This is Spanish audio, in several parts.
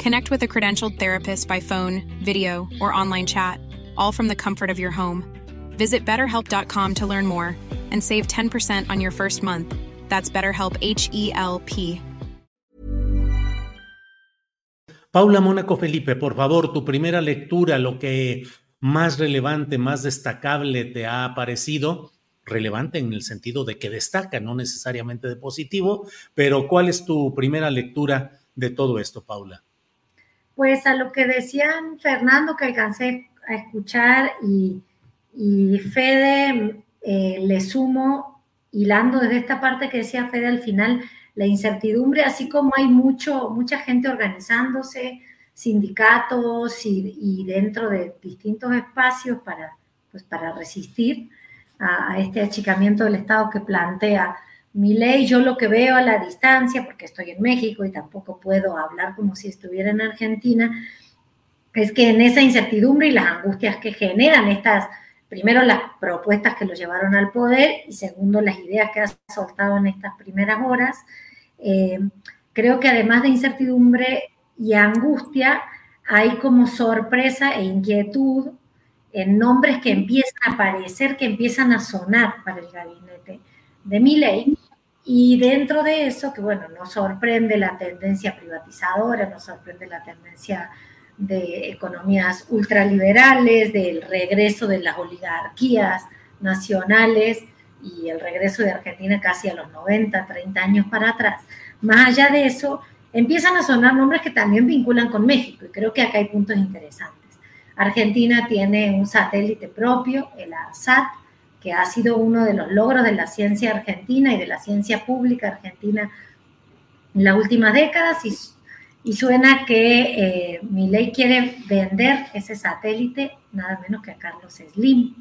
Connect with a credentialed therapist by phone, video, or online chat, all from the comfort of your home. Visit betterhelp.com to learn more and save 10% on your first month. That's BetterHelp H E L P. Paula Mónaco Felipe, por favor, tu primera lectura, lo que más relevante, más destacable te ha parecido relevante en el sentido de que destaca, no necesariamente de positivo, pero ¿cuál es tu primera lectura de todo esto, Paula? Pues a lo que decían Fernando, que alcancé a escuchar, y, y Fede, eh, le sumo, hilando desde esta parte que decía Fede al final, la incertidumbre, así como hay mucho, mucha gente organizándose, sindicatos y, y dentro de distintos espacios para, pues, para resistir, a, este achicamiento del Estado que plantea mi ley. Yo lo que veo a la distancia, porque estoy en México y tampoco puedo hablar como si estuviera en Argentina, es que en esa incertidumbre y las angustias que generan estas, primero las propuestas que lo llevaron al poder y segundo las ideas que ha soltado en estas primeras horas, eh, creo que además de incertidumbre y angustia, hay como sorpresa e inquietud en nombres que empiezan a aparecer, que empiezan a sonar para el gabinete de ley Y dentro de eso, que bueno, nos sorprende la tendencia privatizadora, nos sorprende la tendencia de economías ultraliberales, del regreso de las oligarquías nacionales y el regreso de Argentina casi a los 90, 30 años para atrás. Más allá de eso, empiezan a sonar nombres que también vinculan con México y creo que acá hay puntos interesantes. Argentina tiene un satélite propio, el ARSAT, que ha sido uno de los logros de la ciencia argentina y de la ciencia pública argentina en las últimas décadas y, suena que eh, ley quiere vender ese satélite nada menos que a Carlos Slim.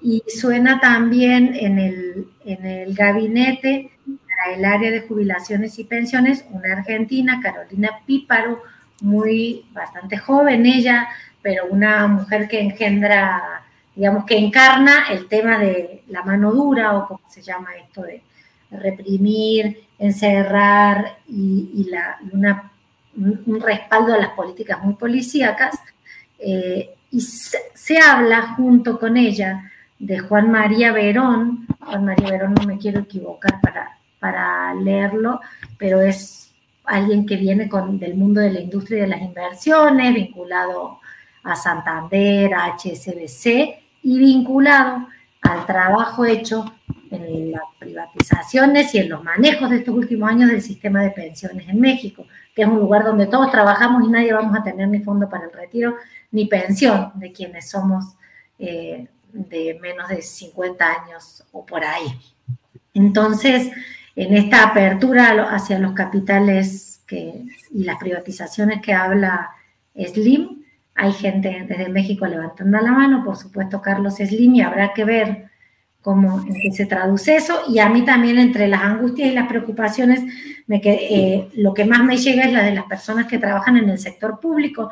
Y suena también en el, en el gabinete para el área de jubilaciones y pensiones una argentina, Carolina Píparo, muy bastante joven ella, pero una mujer que engendra, digamos, que encarna el tema de la mano dura o como se llama esto de reprimir, encerrar y, la, un respaldo a las políticas muy policíacas. Eh, y se, habla junto con ella de Juan María Verón, Juan María Verón no me quiero equivocar para, para leerlo, pero es alguien que viene con, del mundo de la industria y de las inversiones, vinculado a Santander, a HSBC y vinculado al trabajo hecho en las privatizaciones y en los manejos de estos últimos años del sistema de pensiones en México, que es un lugar donde todos trabajamos y nadie vamos a tener ni fondo para el retiro ni pensión de quienes somos eh, de menos de 50 años o por ahí. Entonces, en esta apertura hacia los capitales y las privatizaciones que habla Slim, hay gente desde México levantando la mano, por supuesto Carlos Slim, y habrá que ver cómo se traduce eso. Y a mí también entre las angustias y las preocupaciones, me eh, lo que más me llega es la de las personas que trabajan en el sector público,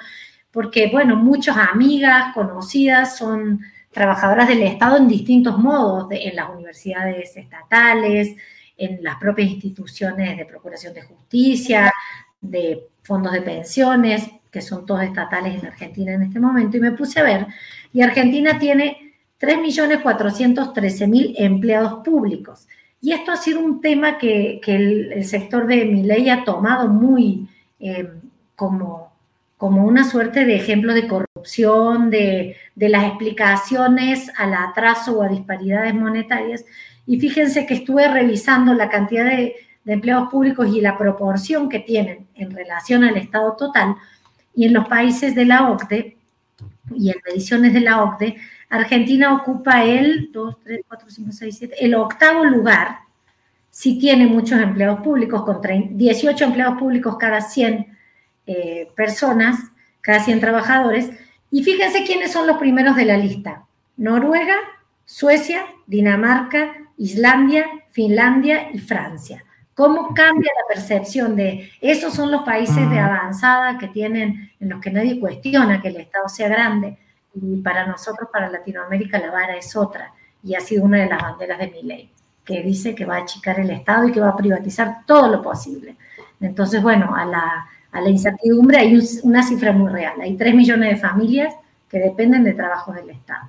porque, bueno, muchas amigas, conocidas, son trabajadoras del Estado en distintos modos, en las universidades estatales, en las propias instituciones de Procuración de Justicia, de fondos de pensiones, que son todos estatales en Argentina en este momento, y me puse a ver, y Argentina tiene 3.413.000 empleados públicos. Y esto ha sido un tema que, el, sector de mi ley ha tomado muy eh, como, como una suerte de ejemplo de corrupción, de, las explicaciones al atraso o a disparidades monetarias. Y fíjense que estuve revisando la cantidad de, de empleados públicos y la proporción que tienen en relación al Estado total. Y en los países de la OCDE y en mediciones de la OCDE, Argentina ocupa el 2, 3, 4, 5, 6, 7, el octavo lugar. Si tiene muchos empleados públicos, con 18 empleados públicos cada 100 eh, personas, cada 100 trabajadores. Y fíjense quiénes son los primeros de la lista. Noruega, Suecia, Dinamarca, Islandia, Finlandia y Francia. ¿Cómo cambia la percepción de esos son los países de avanzada que tienen, en los que nadie cuestiona que el Estado sea grande? Y para nosotros, para Latinoamérica, la vara es otra. Y ha sido una de las banderas de mi ley, que dice que va a achicar el Estado y que va a privatizar todo lo posible. Entonces, bueno, a la, a la incertidumbre, hay una cifra muy real. Hay 3 millones de familias que dependen de trabajos del Estado.